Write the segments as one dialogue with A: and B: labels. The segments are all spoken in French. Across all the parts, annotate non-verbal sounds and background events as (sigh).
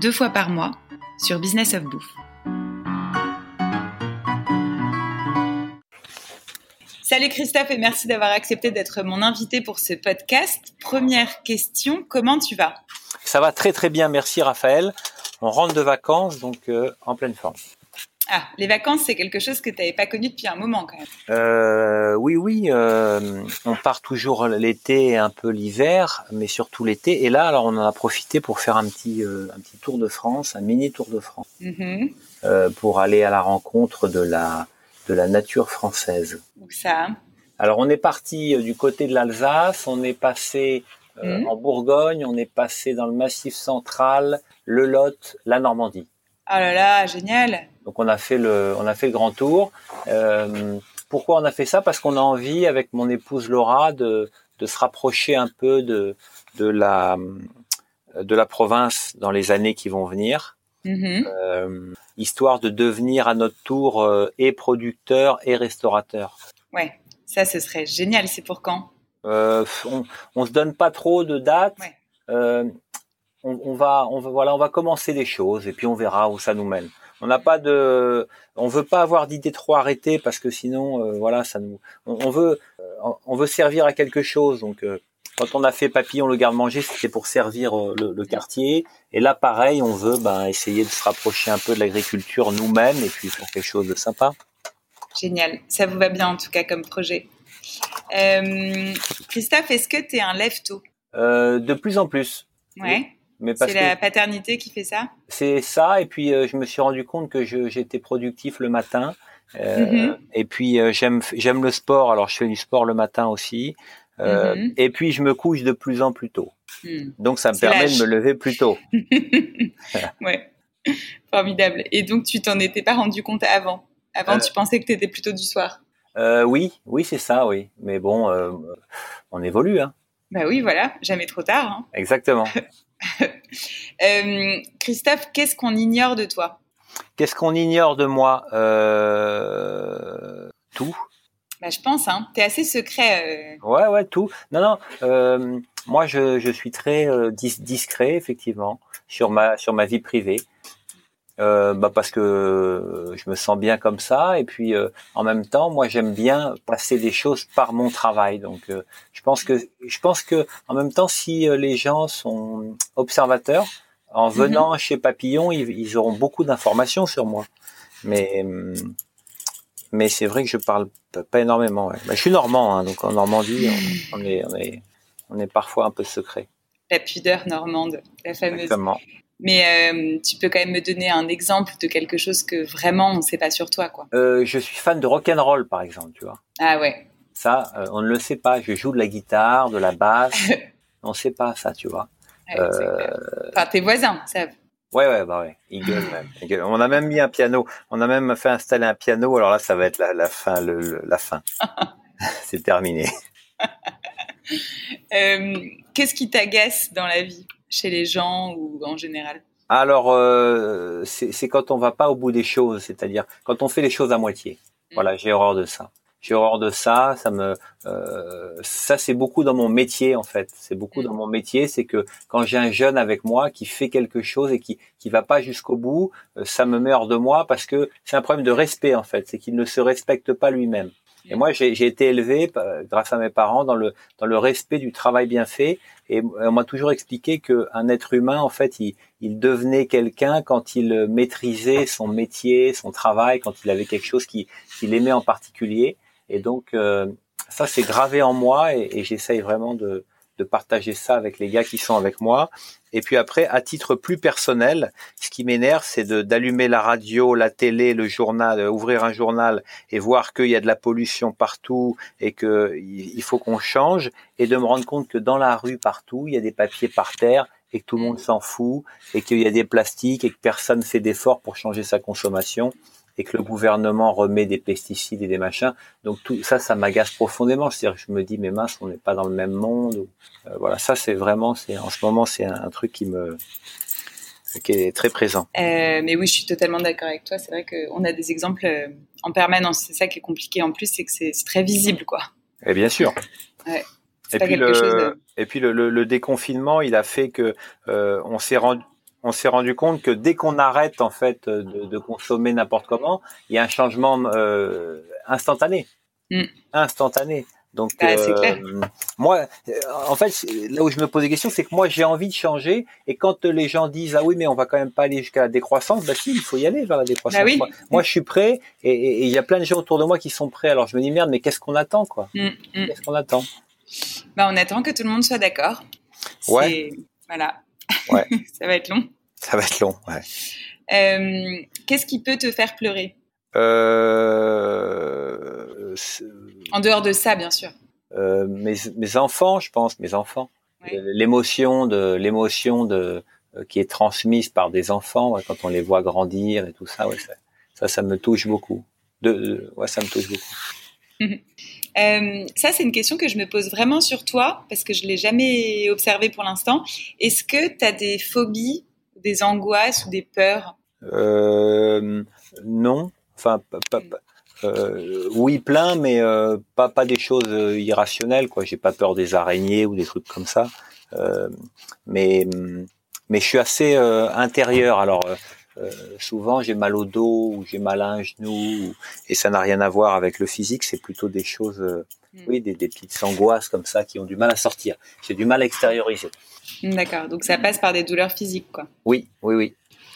A: deux fois par mois sur Business of Bouffe. Salut Christophe et merci d'avoir accepté d'être mon invité pour ce podcast. Première question, comment tu vas?
B: Ça va très très bien, merci Raphaël. On rentre de vacances donc euh, en pleine forme.
A: Ah, les vacances, c'est quelque chose que tu n'avais pas connu depuis un moment quand même.
B: Euh, oui, oui, euh, on part toujours l'été et un peu l'hiver, mais surtout l'été. Et là, alors, on en a profité pour faire un petit, euh, un petit tour de France, un mini tour de France,
A: Mhm.
B: euh, pour aller à la rencontre de la, de la nature française.
A: Où ça
B: Alors, on est parti du côté de l'Alsace, on est passé
A: Mhm.
B: en Bourgogne, on est passé dans le Massif central, le Lot, la Normandie.
A: Oh là là, génial
B: Donc on a fait le, on a fait le grand tour. Euh, pourquoi on a fait ça? Parce qu'on a envie, avec mon épouse Laura, de, de se rapprocher un peu de, de la, de la province dans les années qui vont venir,
A: Mhm.
B: euh, histoire de devenir à notre tour euh, et producteur et restaurateur.
A: Ouais, ça, ce serait génial. C'est pour quand?
B: Euh, on, on se donne pas trop de dates.
A: Ouais.
B: On, on va, on va, voilà, on va commencer des choses et puis on verra où ça nous mène. On n'a pas de, on veut pas avoir d'idées trop arrêtées parce que sinon, euh, voilà, ça nous, on, on veut, euh, on veut servir à quelque chose. Donc, euh, quand on a fait Papillon le garde-manger, c'était pour servir le, le quartier. Et là, pareil, on veut ben, essayer de se rapprocher un peu de l'agriculture nous-mêmes et puis faire quelque chose de sympa.
A: Génial. Ça vous va bien en tout cas comme projet. Christophe, est-ce que tu es un lève-tôt?
B: De plus en plus.
A: Ouais.
B: Parce
A: C'est la paternité qui fait ça?
B: C'est ça. Et puis euh, je me suis rendu compte que j'étais productif le matin. Euh,
A: Mhm.
B: Et puis euh, j'aime j'aime le sport. Alors je fais du sport le matin aussi.
A: Mhm.
B: Et puis je me couche de plus en plus tôt.
A: Hmm.
B: Donc ça me permet de me lever plus tôt. (laughs)
A: ouais. Formidable. Et donc, tu t'en étais pas rendu compte avant? Avant, tu pensais que tu étais plutôt du soir?
B: Oui, oui c'est ça, oui. Mais bon, on évolue, hein.
A: Bah oui, voilà, jamais trop tard. hein.
B: Exactement. (laughs)
A: Euh, Christophe, qu'est-ce qu'on ignore de toi?
B: Qu'est-ce qu'on ignore de moi? Euh... Tout.
A: bah, Je pense, hein. tu es assez secret. euh.
B: Ouais, ouais, tout. Non, non. euh, moi, je, je suis très dis- discret, effectivement, sur ma sur ma vie privée. Euh, bah parce que euh, je me sens bien comme ça. Et puis euh, en même temps moi j'aime bien passer des choses par mon travail. Donc euh, je pense que je pense que en même temps si euh, les gens sont observateurs en venant chez Papillon ils, ils auront beaucoup d'informations sur moi. Mais hum, mais c'est vrai que je parle pas- pas énormément ouais. Bah, je suis normand hein, donc en Normandie on, on est on est on est parfois un peu secret.
A: La pudeur normande, la fameuse.
B: exactement
A: Mais euh, tu peux quand même me donner un exemple de quelque chose que vraiment on ne sait pas sur toi, quoi.
B: euh, je suis fan de rock and roll par exemple tu vois
A: Ah ouais.
B: Ça, euh, on ne le sait pas. Je joue de la guitare, de la basse. (laughs) on ne sait pas ça, tu vois.
A: Ouais. Enfin, tes voisins savent.
B: Ouais, ouais, bah ouais. Il gueule même. On a même mis un piano. On a même fait installer un piano. Alors là, ça va être la, la fin, le, le- la fin. (laughs) C'est terminé.
A: Qu'est-ce qui t'agace dans la vie, chez les gens ou en général?
B: Alors, euh, c'est quand on va pas au bout des choses, c'est-à-dire quand on fait les choses à moitié. Voilà, j'ai horreur de ça. J'ai horreur de ça. Ça me, euh, ça c'est beaucoup dans mon métier en fait. C'est beaucoup dans mon métier, c'est que quand j'ai un jeune avec moi qui fait quelque chose et qui qui va pas jusqu'au bout, euh, ça me met hors de moi parce que c'est un problème de respect en fait. C'est qu'il ne se respecte pas lui-même. Et moi, j'ai été élevé euh, grâce à mes parents dans le dans le respect du travail bien fait. Et on m'a toujours expliqué qu'un être humain, en fait, il, il devenait quelqu'un quand il maîtrisait son métier, son travail, quand il avait quelque chose qui- qu'il aimait en particulier. Et donc, euh, ça, c'est gravé en moi et, et j'essaye vraiment de, de partager ça avec les gars qui sont avec moi. Et puis après, à titre plus personnel, ce qui m'énerve, c'est d'allumer la radio, la télé, le journal, euh, ouvrir un journal et voir qu'il y a de la pollution partout et que il faut qu'on change et de me rendre compte que dans la rue partout, il y a des papiers par terre et que tout le monde s'en fout et qu'il y a des plastiques et que personne fait d'efforts pour changer sa consommation et que le gouvernement remet des pesticides et des machins. Donc tout ça, ça m'agace profondément. C'est-à-dire que je me dis, mais mince, on n'est pas dans le même monde. Euh, voilà, ça c'est vraiment, c'est en ce moment, c'est un, truc qui me qui est très présent.
A: Euh, mais oui, je suis totalement d'accord avec toi. C'est vrai qu'on a des exemples euh, en permanence. C'est ça qui est compliqué en plus, c'est que c'est très visible, quoi.
B: Et bien sûr.
A: Ouais.
B: Et puis, le, et puis, le, le, déconfinement, il a fait que euh, on s'est rendu on s'est rendu compte que dès qu'on arrête en fait de, de consommer n'importe comment, il y a un changement euh, instantané, mm. instantané. Donc
A: ah, euh,
B: moi, euh, en fait, là où je me pose des questions, c'est que moi j'ai envie de changer. Et quand les gens disent ah oui mais on va quand même pas aller jusqu'à la décroissance, bah si, il faut y aller vers la décroissance.
A: Bah
B: moi, je suis prêt et il y a plein de gens autour de moi qui sont prêts. Alors je me dis merde, mais qu'est-ce qu'on attend quoi? Mm, mm. Qu'est-ce qu'on attend?
A: Bah on attend que tout le monde soit d'accord.
B: Ouais.
A: Voilà.
B: Ouais. (laughs)
A: Ça va être long.
B: Ça va être long, ouais.
A: Euh, qu'est-ce qui peut te faire pleurer?
B: Euh,
A: En dehors de ça, bien sûr.
B: Euh, mes, mes, enfants, je pense, mes enfants. L'émotion de l'émotion de qui est transmise par des enfants quand on les voit grandir et tout ça, ouais, ça, ça, me touche beaucoup. De, ouais, ça me touche beaucoup. (laughs)
A: ça, c'est une question que je me pose vraiment sur toi parce que je l'ai jamais observé pour l'instant. Est-ce que tu as des phobies des angoisses ou des peurs?
B: Euh, Non. Enfin, euh, oui, plein, mais euh, pas pas des choses irrationnelles. Quoi, j'ai pas peur des araignées ou des trucs comme ça. mais mais je suis assez intérieur. Alors souvent j'ai mal au dos ou j'ai mal à un genou et ça n'a rien à voir avec le physique. C'est plutôt des choses, hmm. oui, des, des petites angoisses comme ça qui ont du mal à sortir. J'ai du mal à extérioriser.
A: D'accord, donc ça passe par des douleurs physiques, quoi.
B: Oui, oui, oui.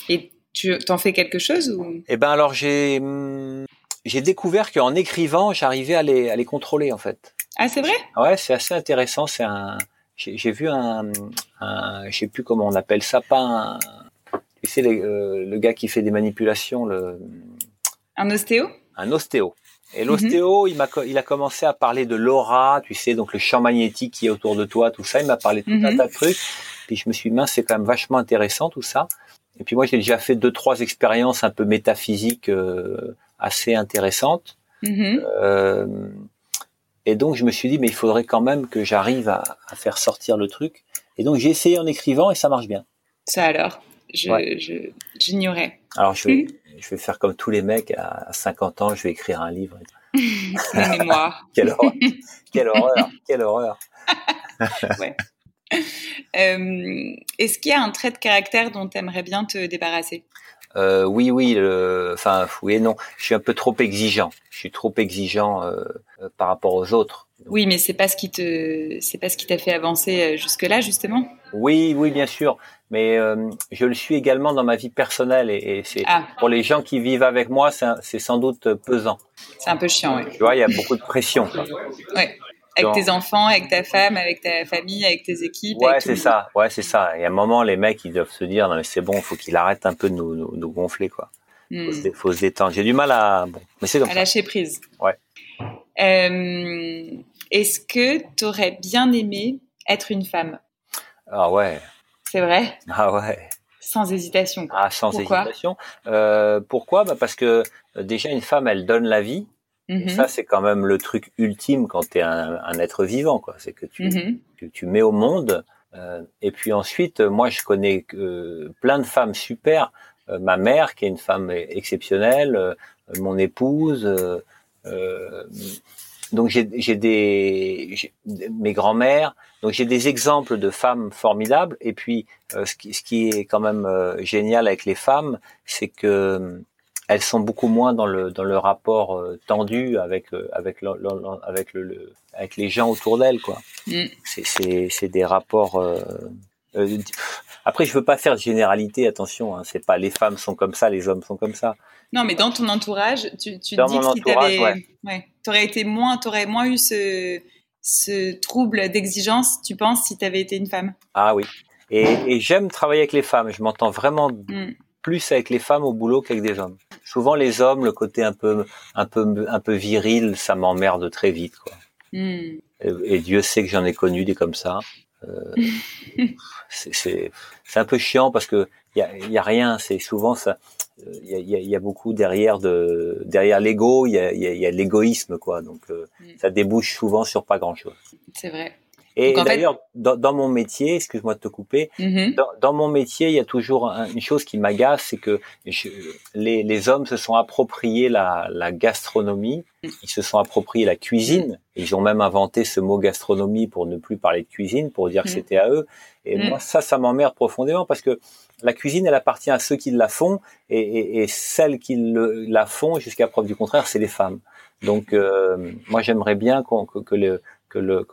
A: Et tu t'en fais quelque chose ou?
B: Eh ben alors j'ai hum, j'ai découvert qu'en écrivant, j'arrivais à les à les contrôler en fait.
A: Ah c'est vrai?
B: Ouais, c'est assez intéressant. C'est un j'ai vu un, un je sais plus comment on appelle ça, pas un tu sais euh, le gars qui fait des manipulations le
A: un ostéo
B: Un ostéo. Et l'ostéo, il, m'a, il a commencé à parler de l'aura, tu sais, donc le champ magnétique qui est autour de toi, tout ça. Il m'a parlé de tout un mhm. tas de trucs. Puis je me suis dit, mince, c'est quand même vachement intéressant tout ça. Et puis moi, j'ai déjà fait deux, trois expériences un peu métaphysiques euh, assez intéressantes. Mhm. Euh, et donc, je me suis dit, mais il faudrait quand même que j'arrive à, à faire sortir le truc. Et donc, j'ai essayé en écrivant et ça marche bien.
A: Ça alors? J'ignorais.
B: Alors, je vais, je vais faire comme tous les mecs à 50 ans, je vais écrire un livre. (laughs)
A: Des mémoires. (laughs)
B: quelle horreur. Quelle horreur. Quelle horreur. (laughs)
A: ouais. Euh, est-ce qu'il y a un trait de caractère dont tu aimerais bien te débarrasser?
B: Euh, Oui, oui. Enfin, oui et non. Je suis un peu trop exigeant. Je suis trop exigeant euh, par rapport aux autres.
A: Oui, mais c'est pas ce qui te, c'est pas ce qui t'a fait avancer jusque là, justement.
B: Oui, oui, bien sûr mais euh, je le suis également dans ma vie personnelle et, c'est ah. pour les gens qui vivent avec moi, c'est sans doute pesant.
A: C'est un peu chiant, oui.
B: Tu vois, il y a beaucoup de pression.
A: Oui. Avec tes enfants, avec ta femme, avec ta famille, avec tes équipes.
B: Ouais, c'est ça. Ouais, c'est ça. Et à un moment, les mecs, ils doivent se dire, non mais c'est bon, faut qu'il arrête un peu de nous, nous, gonfler, quoi. Hmm. Faut, se détendre. J'ai du mal à, bon, mais c'est
A: À lâcher prise.
B: Ouais.
A: Euh, Est-ce que tu aurais bien aimé être une femme?
B: Ah ouais.
A: C'est vrai?
B: Ah ouais.
A: Sans hésitation.
B: Ah, sans hésitation. Euh, pourquoi? Bah Parce que euh, déjà, une femme, elle donne la vie. Et mhm. ça, c'est quand même le truc ultime quand tu es un, être vivant. quoi. C'est que tu, mhm. tu, mets au monde. Euh, et puis ensuite, moi, je connais plein de femmes super. ma mère, qui est une femme exceptionnelle, mon épouse. donc j'ai des mes grands-mères. Donc j'ai des exemples de femmes formidables. Et puis euh, ce, qui, ce, qui, est quand même euh, génial avec les femmes, c'est que euh, elles sont beaucoup moins dans le dans le rapport tendu avec avec le, avec le, avec les gens autour d'elles quoi. Mm. C'est c'est des rapports après, je veux pas faire de généralité, attention, hein, c'est pas les femmes sont comme ça, les hommes sont comme ça.
A: Non, mais dans ton entourage, tu, tu dis que si t'avais, ouais. ouais, t'aurais été moins, t'aurais moins eu ce, ce trouble d'exigence, tu penses, si tu avais été une femme?
B: Ah oui. Et, j'aime travailler avec les femmes. Je m'entends vraiment mm. Plus avec les femmes au boulot qu'avec des hommes. Souvent, les hommes, le côté un peu, un peu, un peu viril, ça m'emmerde très vite, quoi. Mm. Et, Dieu sait que j'en ai connu des comme ça. Euh, (laughs) c'est un peu chiant parce que il y a, y a, rien. C'est souvent ça. Il y a, y a, beaucoup derrière de derrière l'ego. Il y a, y a l'égoïsme quoi. Donc euh, mm. ça débouche souvent sur pas grand chose.
A: C'est vrai.
B: Et d'ailleurs, dans, dans, mon métier, excuse-moi de te couper, mm-hmm. dans, dans, mon métier, il y a toujours une chose qui m'agace, c'est que les, les, hommes se sont appropriés la, la, gastronomie, mm. ils se sont appropriés la cuisine, ils ont même inventé ce mot gastronomie pour ne plus parler de cuisine, pour dire que mm. c'était à eux. Et moi, ça, ça m'emmerde profondément parce que la cuisine, elle appartient à ceux qui la font, et, et, et celles qui le, la font, jusqu'à preuve du contraire, c'est les femmes. Donc, euh, moi, j'aimerais bien que, que, le, que, le,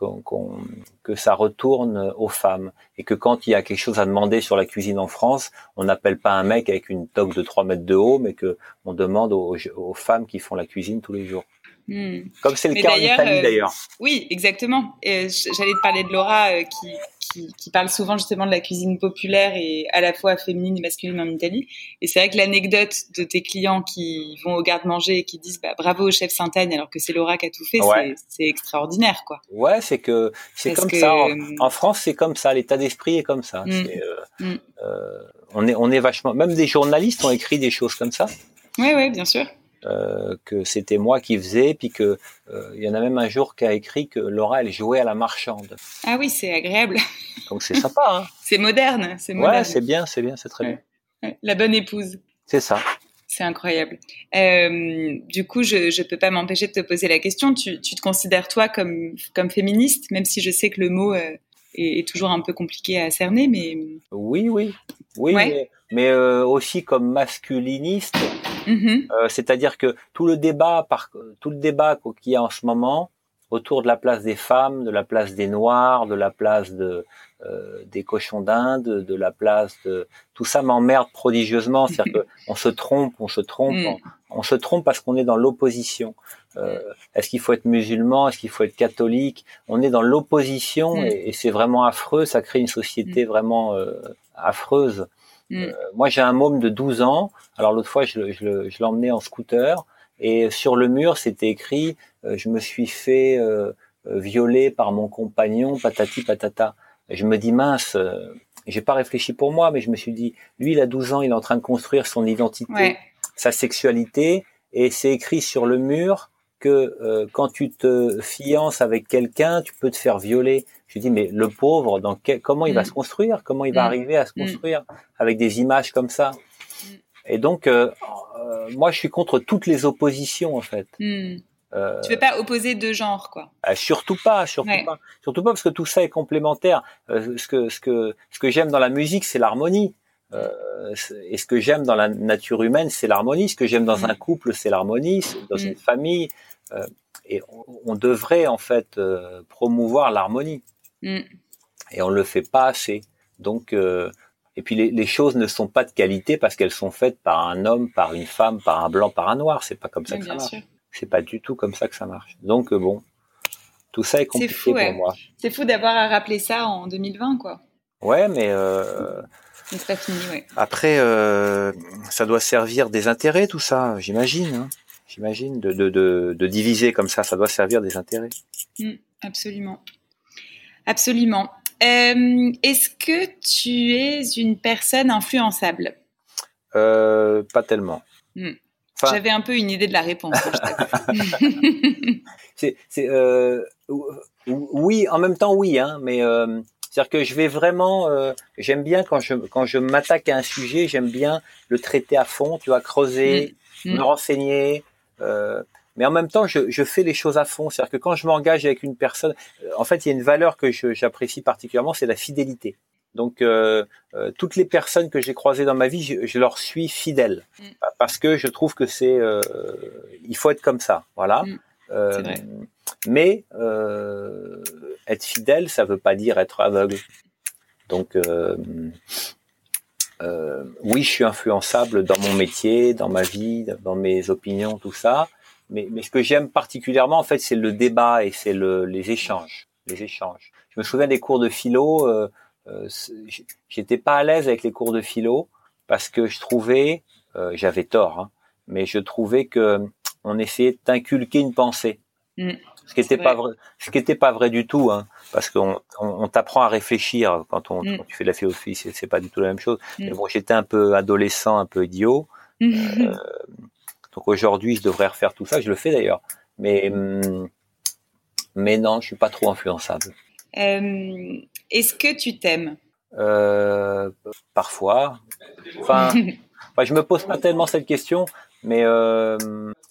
B: que ça retourne aux femmes, et que quand il y a quelque chose à demander sur la cuisine en France, on n'appelle pas un mec avec une toque de 3 mètres de haut, mais que on demande aux, aux femmes qui font la cuisine tous les jours. Hmm. Comme c'est le cas en Italie euh, d'ailleurs.
A: oui, exactement. J'allais te parler de Laura euh, qui, qui, parle souvent justement de la cuisine populaire et à la fois féminine et masculine en Italie. Et c'est vrai que l'anecdote de tes clients qui vont au garde-manger et qui disent bah, bravo au chef Saint-Agne alors que c'est Laura qui a tout fait, c'est extraordinaire quoi.
B: Ouais, c'est que c'est comme ça. En, France, c'est comme ça. L'état d'esprit est comme ça. Hmm. Euh, hmm. euh, on est on est vachement. Même des journalistes ont écrit des choses comme ça.
A: Oui, oui, bien sûr.
B: Euh, que c'était moi qui faisais, puis que euh, il y en a même un jour qui a écrit que Laura elle jouait à la marchande.
A: Ah oui, c'est agréable.
B: Donc c'est sympa. Hein (laughs)
A: c'est moderne,
B: c'est moderne. Ouais, c'est bien, c'est bien, c'est très bien.
A: La bonne épouse.
B: C'est ça.
A: C'est incroyable. Euh, du coup, je ne peux pas m'empêcher de te poser la question. Tu, tu, te considères toi comme comme féministe, même si je sais que le mot est, est, toujours un peu compliqué à cerner, mais
B: oui, oui, oui, mais, mais aussi comme masculiniste Mm-hmm. Euh, c'est-à-dire que tout le débat, par, tout le débat qu'il y a en ce moment autour de la place des femmes, de la place des noirs, de la place de, euh, des cochons d'Inde, de la place de tout ça m'emmerde prodigieusement. (laughs) C'est-à-dire qu'on se trompe, on se trompe, mm. on, se trompe parce qu'on est dans l'opposition. Euh, est-ce qu'il faut être musulman? Est-ce qu'il faut être catholique? On est dans l'opposition mm. et, c'est vraiment affreux. Ça crée une société mm. vraiment affreuse. Mm. Euh, moi, j'ai un môme de 12 ans. Alors l'autre fois, je, je, je l'emmenais en scooter et sur le mur, c'était écrit euh, "Je me suis fait euh, violer par mon compagnon, patati patata." Et je me dis mince. j'ai pas réfléchi pour moi, mais je me suis dit, lui, il a 12 ans, il est en train de construire son identité, sa sexualité, et c'est écrit sur le mur que euh, quand tu te fiances avec quelqu'un, tu peux te faire violer. Je dis mais le pauvre, dans comment il va mm. se construire? Comment il va mm. arriver à se mm. construire avec des images comme ça? Et donc euh, euh, moi je suis contre toutes les oppositions en fait.
A: Euh, tu veux pas opposer deux genres, quoi
B: Surtout pas, surtout pas, surtout pas parce que tout ça est complémentaire. ce que ce que ce que j'aime dans la musique, c'est l'harmonie. Euh, et ce que j'aime dans la nature humaine, c'est l'harmonie. Ce que j'aime dans un couple, c'est l'harmonie. Dans une famille, euh, et on, devrait en fait euh, promouvoir l'harmonie. Mm. Et on le fait pas assez. Donc, euh, et puis les, choses ne sont pas de qualité parce qu'elles sont faites par un homme, par une femme, par un blanc, par un noir. C'est pas comme ça que ça marche. C'est pas du tout comme ça que ça marche. Donc bon, tout ça est compliqué pour moi.
A: C'est fou d'avoir à rappeler ça en 2020, quoi.
B: Ouais, mais euh,
A: fini, ouais.
B: après, euh, ça doit servir des intérêts, tout ça, j'imagine. Hein j'imagine, de, de, de, de, diviser comme ça. Ça doit servir des intérêts.
A: Mm, absolument. Absolument. Euh, Est-ce que tu es une personne influençable?
B: Euh, Pas tellement.
A: Mm. J'avais un peu une idée de la réponse. (laughs)
B: c'est, euh, oui, en même temps oui, hein, mais c'est-à-dire que je vais vraiment, j'aime bien quand je quand je m'attaque à un sujet, j'aime bien le traiter à fond, tu vois, creuser, mm. me renseigner, mais en même temps, je, je, fais les choses à fond. C'est-à-dire que quand je m'engage avec une personne, euh, en fait, il y a une valeur que j'apprécie particulièrement, c'est la fidélité. Donc, euh, euh, toutes les personnes que j'ai croisées dans ma vie, je, je leur suis fidèle mm. parce que je trouve que c'est, euh, il faut être comme ça, voilà. Mm. Vrai. Mais être fidèle, ça veut pas dire être aveugle. Donc, euh, oui, je suis influençable dans mon métier, dans ma vie, dans mes opinions, tout ça. Mais, mais ce que j'aime particulièrement, en fait, c'est le débat et c'est le, les échanges, les échanges. Je me souviens des cours de philo. Euh, euh, j'étais pas à l'aise avec les cours de philo parce que je trouvais, euh, j'avais tort, hein, mais je trouvais que on essayait d'inculquer une pensée. Mm. ce qui n'était pas vrai, ce qui était pas vrai du tout, hein, parce qu'on on, t'apprend à réfléchir quand, on, mm. tu fais de la philosophie, c'est pas du tout la même chose. Mm. Mais bon, j'étais un peu adolescent, un peu idiot. (laughs) Euh, donc aujourd'hui, je devrais refaire tout ça. Je le fais d'ailleurs, mais mais non, je suis pas trop influençable.
A: Euh, Est-ce que tu t'aimes?
B: Euh, Parfois. (laughs) Enfin, je me pose pas tellement cette question, mais euh,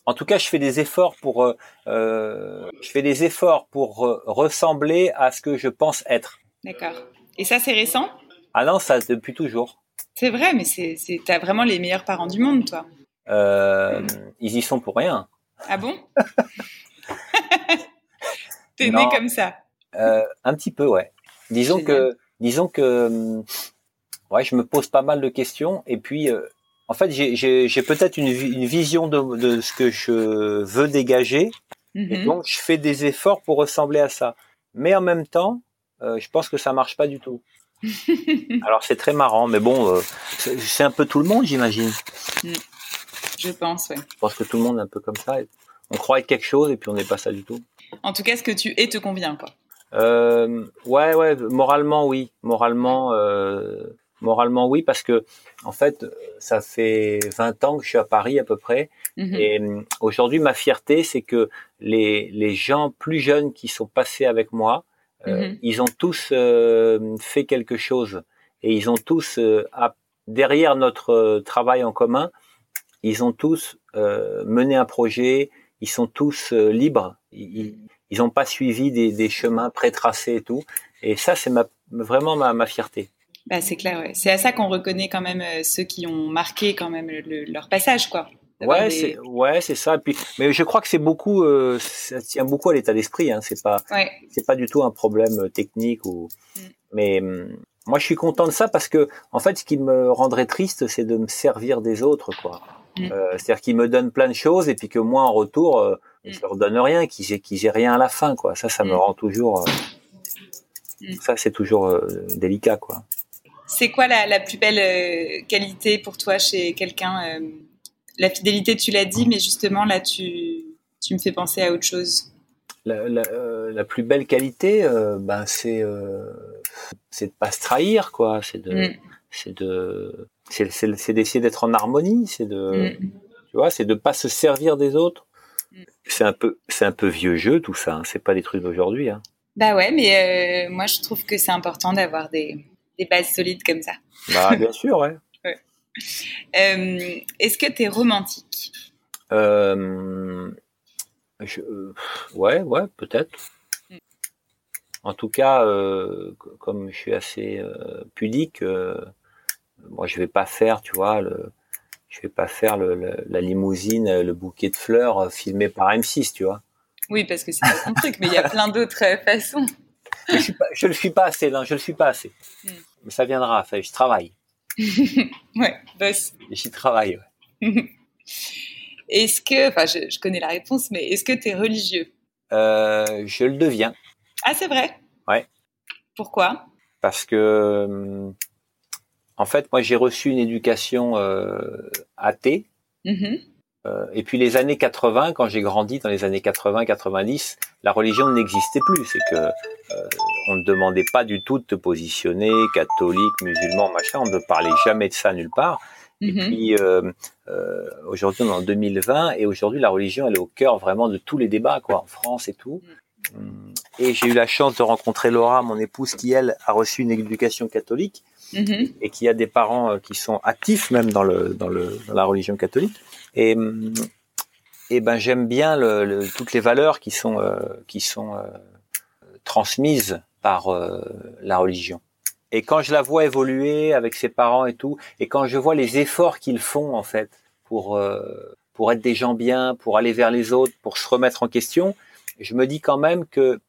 B: en tout cas, je fais des efforts pour, je fais des efforts pour ressembler à ce que je pense être.
A: D'accord. Et ça, c'est récent?
B: Ah non, ça depuis toujours.
A: C'est vrai, mais c'est, t'as vraiment les meilleurs parents du monde, toi.
B: Euh, ils y sont pour rien.
A: Ah bon (laughs) T'es né comme ça.
B: Euh, un petit peu, ouais. Disons que, disons que, hum, ouais, je me pose pas mal de questions et puis euh, en fait, j'ai peut-être une, une, vision de, de, ce que je veux dégager, et mhm. donc je fais des efforts pour ressembler à ça. Mais en même temps, euh, je pense que ça marche pas du tout. (laughs) Alors c'est très marrant, mais bon, euh, c'est un peu tout le monde, j'imagine. Mm.
A: Je pense, ouais.
B: Je pense que tout le monde est un peu comme ça. On croit être quelque chose et puis on n'est pas ça du tout.
A: En tout cas, ce que tu es te convient, quoi.
B: Euh, ouais, ouais, moralement oui, moralement, euh, Moralement, oui, parce que en fait, ça fait 20 ans que je suis à Paris à peu près. Mhm. Et euh, aujourd'hui, ma fierté, c'est que les, les gens plus jeunes qui sont passés avec moi, euh, mhm. ils ont tous euh, fait quelque chose. Et ils ont tous, derrière notre travail en commun, ils ont tous mené un projet, ils sont tous libres. Ils n'ont pas suivi des, des chemins pré-tracés et tout. Et ça, c'est ma, vraiment ma, ma fierté.
A: Bah, c'est clair, ouais. C'est à ça qu'on reconnaît quand même euh, ceux qui ont marqué quand même leur passage, quoi.
B: Ouais, c'est ouais, c'est ça. puis, mais je crois que c'est beaucoup, euh, ça tient beaucoup à l'état d'esprit. Hein. C'est pas, c'est pas du tout un problème euh, technique ou. Mm. Mais hum, moi, je suis content de ça parce que, en fait, ce qui me rendrait triste, c'est de me servir des autres, quoi. Mm. Euh, C'est-à-dire qu'ils me donnent plein de choses et puis que moi, en retour, euh, mm. je leur donne rien, qu'ils aient, qu'ils aient rien à la fin, quoi. Ça, ça me rend toujours. ça, c'est toujours délicat, quoi.
A: C'est quoi la, plus belle euh, qualité pour toi chez quelqu'un euh, La fidélité, tu l'as dit, mais justement, là, tu, tu me fais penser à autre chose.
B: La, la, euh, plus belle qualité, ben, c'est c'est de pas se trahir, quoi. C'est de mm. c'est de c'est d'essayer d'être en harmonie. C'est de mm. tu vois, c'est de pas se servir des autres. Mm. C'est un peu c'est un peu vieux jeu tout ça. Hein. C'est pas des trucs d'aujourd'hui. Hein.
A: Bah ouais, mais moi je trouve que c'est important d'avoir des des bases solides comme ça.
B: Bah, (laughs) bien sûr, ouais.
A: Euh, est-ce que tu es romantique?
B: Euh, Ouais, ouais, peut-être. Mm. En tout cas, euh, comme je suis assez pudique, moi je vais pas faire, tu vois, le, je vais pas faire la limousine, le bouquet de fleurs filmé par M6, tu vois.
A: Oui, parce que c'est ton truc, mais il y a plein d'autres façons (laughs)
B: je, suis pas, le suis pas assez, non, je le suis pas assez. Hmm. Mais ça viendra, je travaille. (laughs)
A: ouais, boss.
B: J'y travaille, ouais. (laughs)
A: est-ce que, enfin, je, connais la réponse, mais est-ce que tu es religieux?
B: Euh, Je le deviens.
A: Ah, c'est vrai?
B: Ouais.
A: Pourquoi?
B: Parce que, hum, en fait, moi, j'ai reçu une éducation euh, athée. Mm euh, et puis les années 80, quand j'ai grandi dans les années 80-90, la religion n'existait plus. C'est que euh, on ne demandait pas du tout de te positionner catholique, musulman, machin. On ne parlait jamais de ça nulle part. Et mhm. puis euh, euh, aujourd'hui, on est en 2020 et aujourd'hui, la religion, elle est au cœur vraiment de tous les débats, quoi, en France et tout. Mm. Et j'ai eu la chance de rencontrer Laura, mon épouse, qui elle a reçu une éducation catholique mhm. et qui a des parents qui sont actifs même dans le dans le dans la religion catholique. Et, et ben j'aime bien le, toutes les valeurs qui sont euh, qui sont euh, transmises par euh, la religion. Et quand je la vois évoluer avec ses parents et tout, et quand je vois les efforts qu'ils font en fait pour pour être des gens bien, pour aller vers les autres, pour se remettre en question, je me dis quand même que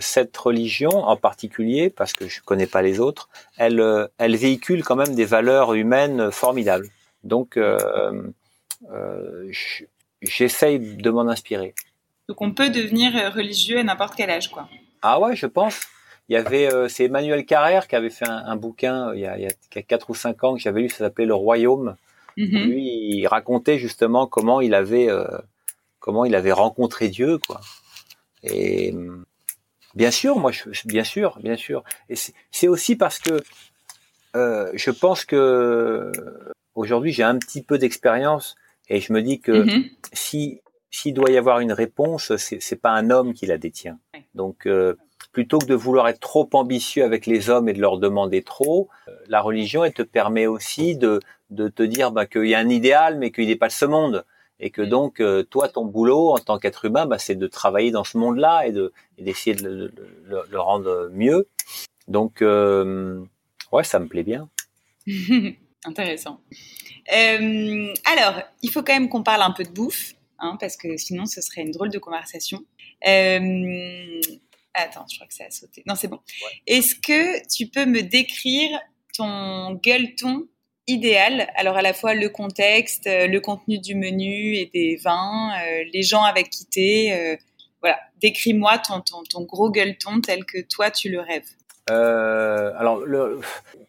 B: cette religion en particulier, parce que je connais pas les autres, elle, elle véhicule quand même des valeurs humaines formidables. Donc, euh, j'essaye de m'en inspirer.
A: Donc on peut devenir religieux à n'importe quel âge, quoi.
B: Ah ouais, je pense. Il y avait, c'est Emmanuel Carrère qui avait fait un, bouquin il y, a, il y a 4 ou 5 ans que j'avais lu, ça s'appelait Le Royaume. Mm-hmm. Lui, il racontait justement comment il avait, comment il avait rencontré Dieu, quoi. Et bien sûr, moi, je, bien sûr, bien sûr. Et c'est aussi parce que euh, je pense que aujourd'hui j'ai un petit peu d'expérience et je me dis que mm-hmm. si s'il doit y avoir une réponse, c'est pas un homme qui la détient. Donc euh, plutôt que de vouloir être trop ambitieux avec les hommes et de leur demander trop, euh, la religion elle te permet aussi de de te dire bah, qu'il y a un idéal mais qu'il n'est pas de ce monde et que mm. donc euh, toi ton boulot en tant qu'être humain bah, c'est de travailler dans ce monde-là et de d'essayer de le, le, rendre mieux. Donc euh, ouais ça me plaît bien. (laughs)
A: Intéressant. Euh, alors il faut quand même qu'on parle un peu de bouffe hein, parce que sinon ce serait une drôle de conversation. Attends je crois que ça a sauté. Non c'est bon. Est-ce que tu peux me décrire ton gueuleton idéal. Alors à la fois le contexte, euh, le contenu du menu et des vins, euh, les gens avec qui t'es. Euh, voilà, décris-moi ton, ton, gros gueuleton tel que toi tu le rêves.
B: alors le,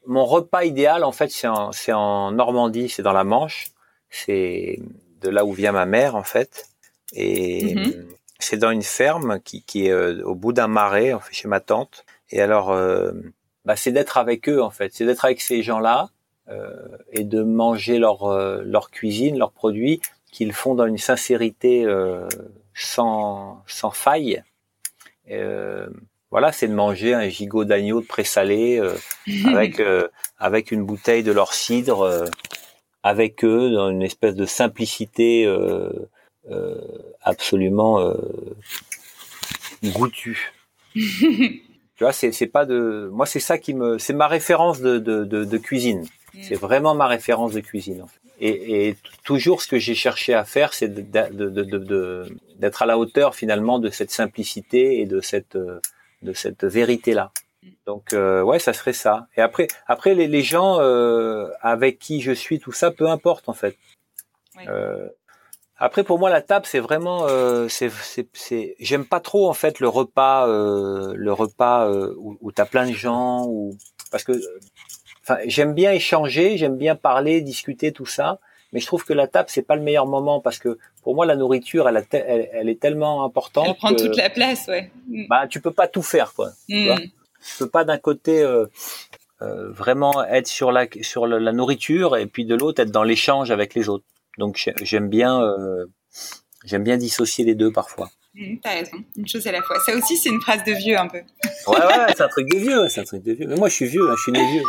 B: mon repas idéal en fait c'est en, en Normandie, c'est dans la Manche, c'est de là où vient ma mère en fait et mm-hmm. c'est dans une ferme qui, qui est au bout d'un marais, en fait, chez ma tante. Et alors, bah, c'est d'être avec eux en fait, c'est d'être avec ces gens-là et de manger leur, euh, leur cuisine, leurs produits, qu'ils font dans une sincérité euh, sans, sans faille. voilà, c'est de manger un gigot d'agneau de présalé (laughs) avec avec une bouteille de leur cidre avec eux dans une espèce de simplicité absolument goûtue. (laughs) tu vois, c'est c'est pas de moi c'est ça qui me c'est ma référence de, de, de, de cuisine. C'est vraiment ma référence de cuisine. Et, et toujours ce que j'ai cherché à faire, c'est d'être de, de, à la hauteur finalement de cette simplicité et de cette de cette vérité là. Donc euh, ouais, ça serait ça. Et après, après les, les gens euh, avec qui je suis, tout ça, peu importe en fait. Euh, après, pour moi, la table, c'est vraiment, euh, c'est, c'est, j'aime pas trop en fait le repas, euh, le repas euh, où, où t'as plein de gens, ou parce que enfin, j'aime bien échanger, j'aime bien parler, discuter, tout ça. Mais je trouve que la table c'est pas le meilleur moment parce que pour moi la nourriture elle, elle, est tellement importante.
A: Elle prend toute la place, ouais.
B: Mm. Bah tu peux pas tout faire quoi. Tu, mm. peux pas d'un côté euh, euh, vraiment être sur la sur la, nourriture et puis de l'autre être dans l'échange avec les autres. Donc j'aime bien euh, j'aime bien dissocier les deux parfois.
A: Mmh, T'as raison, une chose à la fois. Ça aussi c'est une phrase de vieux un peu.
B: ouais ouais, (laughs) c'est un truc de vieux, c'est un truc de vieux. Mais moi je suis vieux, hein, je suis né vieux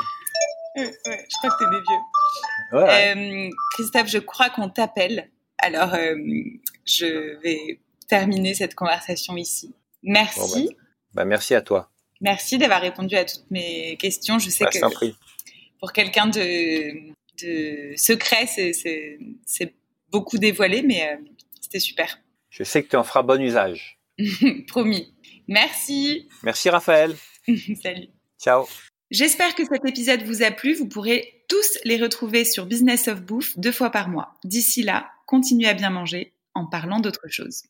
B: (laughs)
A: je crois que t'es des vieux. Euh, Christophe, je crois qu'on t'appelle. Alors, euh, je vais terminer cette conversation ici. Merci.
B: Bah, bah, merci à toi.
A: Merci d'avoir répondu à toutes mes questions. Je sais bah, que pour quelqu'un de, de secret, c'est beaucoup dévoilé, mais euh, c'était super.
B: Je sais que tu en feras bon usage. (laughs)
A: Promis. Merci.
B: Merci Raphaël. (laughs)
A: Salut.
B: Ciao.
A: J'espère que cet épisode vous a plu. Vous pourrez tous les retrouver sur Business of Bouffe deux fois par mois. D'ici là, continuez à bien manger en parlant d'autre chose.